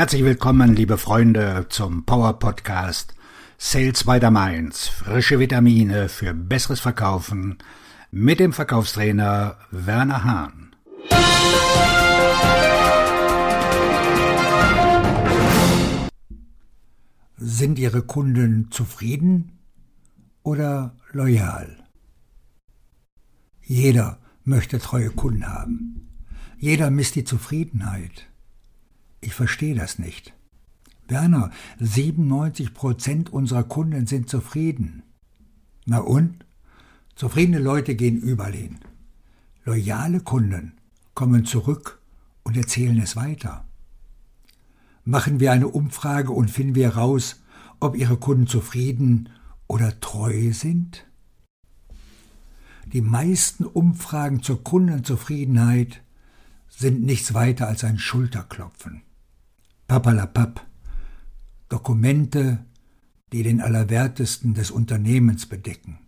Herzlich willkommen, liebe Freunde, zum Power Podcast Sales by the Mainz. Frische Vitamine für besseres Verkaufen mit dem Verkaufstrainer Werner Hahn. Sind Ihre Kunden zufrieden oder loyal? Jeder möchte treue Kunden haben. Jeder misst die Zufriedenheit. Ich verstehe das nicht. Werner, 97 Prozent unserer Kunden sind zufrieden. Na und? Zufriedene Leute gehen überall. Loyale Kunden kommen zurück und erzählen es weiter. Machen wir eine Umfrage und finden wir heraus, ob Ihre Kunden zufrieden oder treu sind? Die meisten Umfragen zur Kundenzufriedenheit sind nichts weiter als ein Schulterklopfen. Papalapap. Dokumente, die den Allerwertesten des Unternehmens bedecken.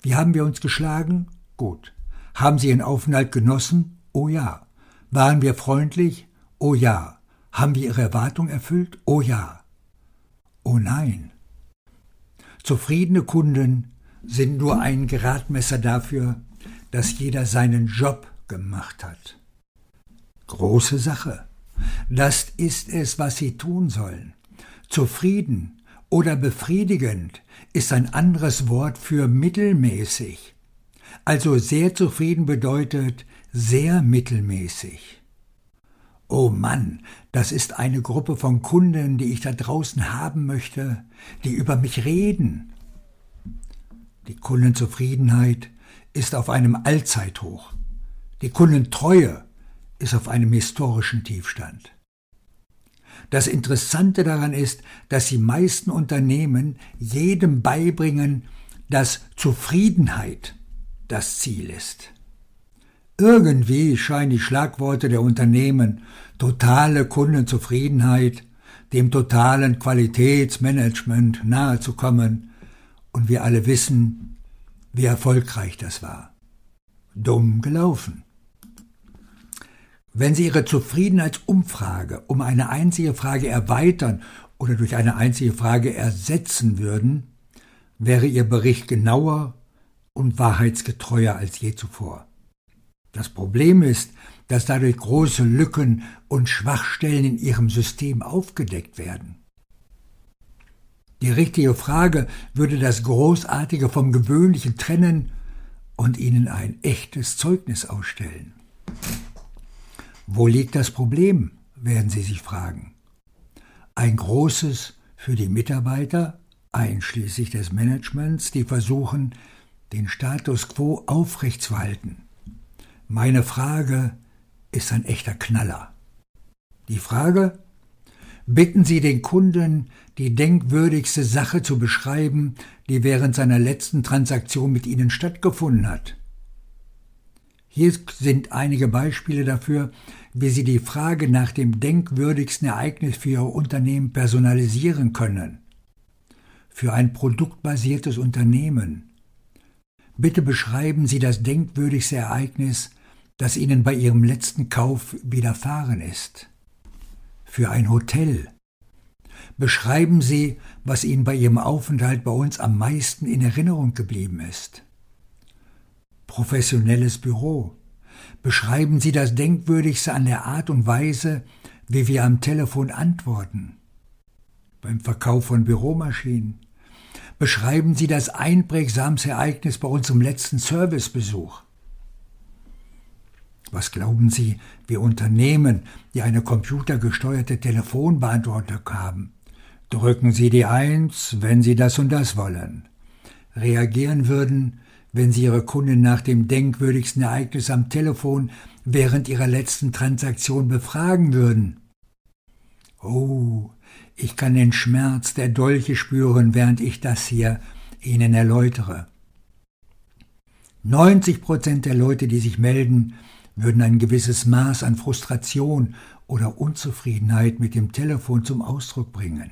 Wie haben wir uns geschlagen? Gut. Haben Sie Ihren Aufenthalt genossen? Oh ja. Waren wir freundlich? Oh ja. Haben wir Ihre Erwartung erfüllt? Oh ja. Oh nein. Zufriedene Kunden sind nur ein Gradmesser dafür, dass jeder seinen Job gemacht hat. Große Sache. Das ist es, was sie tun sollen. Zufrieden oder befriedigend ist ein anderes Wort für mittelmäßig. Also sehr zufrieden bedeutet sehr mittelmäßig. Oh Mann, das ist eine Gruppe von Kunden, die ich da draußen haben möchte, die über mich reden. Die Kundenzufriedenheit ist auf einem Allzeithoch. Die Kundentreue ist auf einem historischen Tiefstand. Das Interessante daran ist, dass die meisten Unternehmen jedem beibringen, dass Zufriedenheit das Ziel ist. Irgendwie scheinen die Schlagworte der Unternehmen totale Kundenzufriedenheit, dem totalen Qualitätsmanagement nahezukommen, und wir alle wissen, wie erfolgreich das war. Dumm gelaufen. Wenn Sie Ihre Zufriedenheitsumfrage um eine einzige Frage erweitern oder durch eine einzige Frage ersetzen würden, wäre Ihr Bericht genauer und wahrheitsgetreuer als je zuvor. Das Problem ist, dass dadurch große Lücken und Schwachstellen in Ihrem System aufgedeckt werden. Die richtige Frage würde das Großartige vom Gewöhnlichen trennen und Ihnen ein echtes Zeugnis ausstellen. Wo liegt das Problem, werden Sie sich fragen. Ein großes für die Mitarbeiter, einschließlich des Managements, die versuchen, den Status quo aufrechtzuerhalten. Meine Frage ist ein echter Knaller. Die Frage, bitten Sie den Kunden, die denkwürdigste Sache zu beschreiben, die während seiner letzten Transaktion mit Ihnen stattgefunden hat. Hier sind einige Beispiele dafür, wie Sie die Frage nach dem denkwürdigsten Ereignis für Ihr Unternehmen personalisieren können. Für ein produktbasiertes Unternehmen. Bitte beschreiben Sie das denkwürdigste Ereignis, das Ihnen bei Ihrem letzten Kauf widerfahren ist. Für ein Hotel. Beschreiben Sie, was Ihnen bei Ihrem Aufenthalt bei uns am meisten in Erinnerung geblieben ist professionelles Büro. Beschreiben Sie das Denkwürdigste an der Art und Weise, wie wir am Telefon antworten. Beim Verkauf von Büromaschinen. Beschreiben Sie das einprägsamste Ereignis bei unserem letzten Servicebesuch. Was glauben Sie, wir Unternehmen, die eine computergesteuerte Telefonbeantwortung haben? Drücken Sie die Eins, wenn Sie das und das wollen. Reagieren würden, wenn Sie Ihre Kunden nach dem denkwürdigsten Ereignis am Telefon während Ihrer letzten Transaktion befragen würden. Oh, ich kann den Schmerz der Dolche spüren, während ich das hier Ihnen erläutere. 90 Prozent der Leute, die sich melden, würden ein gewisses Maß an Frustration oder Unzufriedenheit mit dem Telefon zum Ausdruck bringen.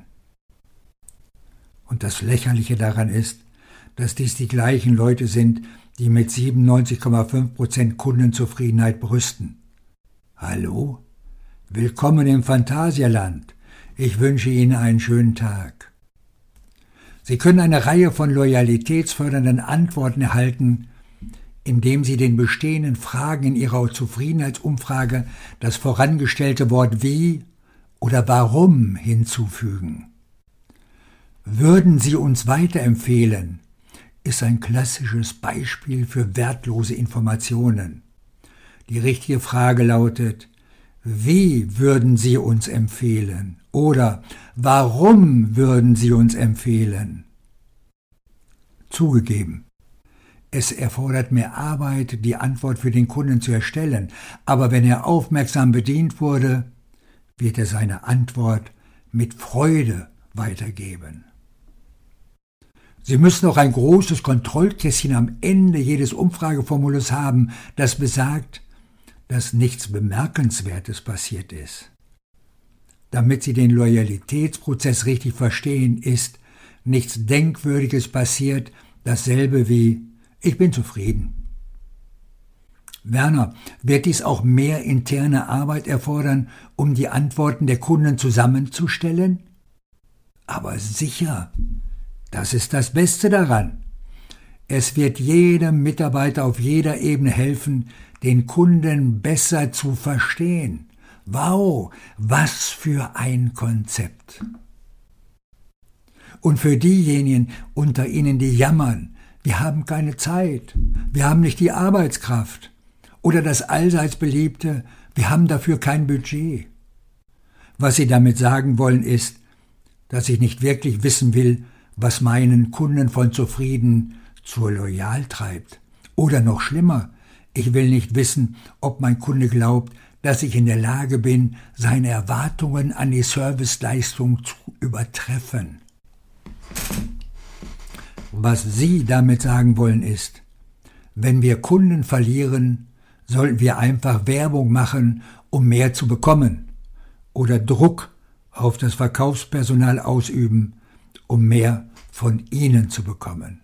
Und das Lächerliche daran ist, dass dies die gleichen Leute sind, die mit 97,5 Prozent Kundenzufriedenheit brüsten. Hallo? Willkommen im Phantasialand. Ich wünsche Ihnen einen schönen Tag. Sie können eine Reihe von loyalitätsfördernden Antworten erhalten, indem Sie den bestehenden Fragen in Ihrer Zufriedenheitsumfrage das vorangestellte Wort wie oder warum hinzufügen. Würden Sie uns weiterempfehlen, ist ein klassisches Beispiel für wertlose Informationen. Die richtige Frage lautet, wie würden Sie uns empfehlen? Oder warum würden Sie uns empfehlen? Zugegeben, es erfordert mehr Arbeit, die Antwort für den Kunden zu erstellen, aber wenn er aufmerksam bedient wurde, wird er seine Antwort mit Freude weitergeben. Sie müssen auch ein großes Kontrollkästchen am Ende jedes Umfrageformulars haben, das besagt, dass nichts Bemerkenswertes passiert ist. Damit Sie den Loyalitätsprozess richtig verstehen, ist nichts Denkwürdiges passiert, dasselbe wie ich bin zufrieden. Werner, wird dies auch mehr interne Arbeit erfordern, um die Antworten der Kunden zusammenzustellen? Aber sicher, das ist das Beste daran. Es wird jedem Mitarbeiter auf jeder Ebene helfen, den Kunden besser zu verstehen. Wow, was für ein Konzept. Und für diejenigen unter Ihnen, die jammern, wir haben keine Zeit, wir haben nicht die Arbeitskraft oder das allseits beliebte, wir haben dafür kein Budget. Was Sie damit sagen wollen ist, dass ich nicht wirklich wissen will, was meinen Kunden von zufrieden zur loyal treibt. Oder noch schlimmer, ich will nicht wissen, ob mein Kunde glaubt, dass ich in der Lage bin, seine Erwartungen an die Serviceleistung zu übertreffen. Was Sie damit sagen wollen ist, wenn wir Kunden verlieren, sollten wir einfach Werbung machen, um mehr zu bekommen, oder Druck auf das Verkaufspersonal ausüben, um mehr von ihnen zu bekommen.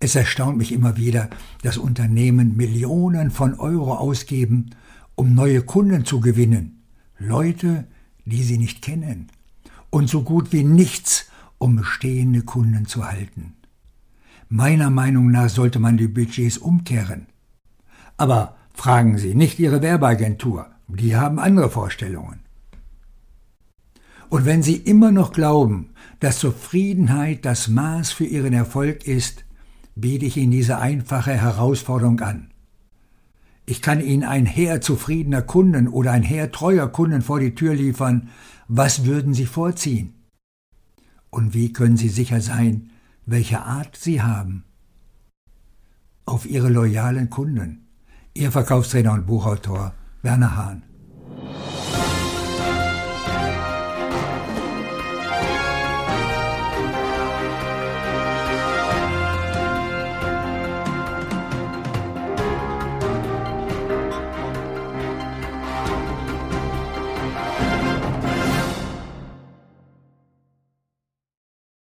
Es erstaunt mich immer wieder, dass Unternehmen Millionen von Euro ausgeben, um neue Kunden zu gewinnen, Leute, die sie nicht kennen, und so gut wie nichts, um bestehende Kunden zu halten. Meiner Meinung nach sollte man die Budgets umkehren. Aber fragen Sie nicht Ihre Werbeagentur, die haben andere Vorstellungen. Und wenn Sie immer noch glauben, dass Zufriedenheit das Maß für Ihren Erfolg ist, biete ich Ihnen diese einfache Herausforderung an. Ich kann Ihnen ein Heer zufriedener Kunden oder ein Heer treuer Kunden vor die Tür liefern. Was würden Sie vorziehen? Und wie können Sie sicher sein, welche Art Sie haben? Auf Ihre loyalen Kunden. Ihr Verkaufstrainer und Buchautor Werner Hahn.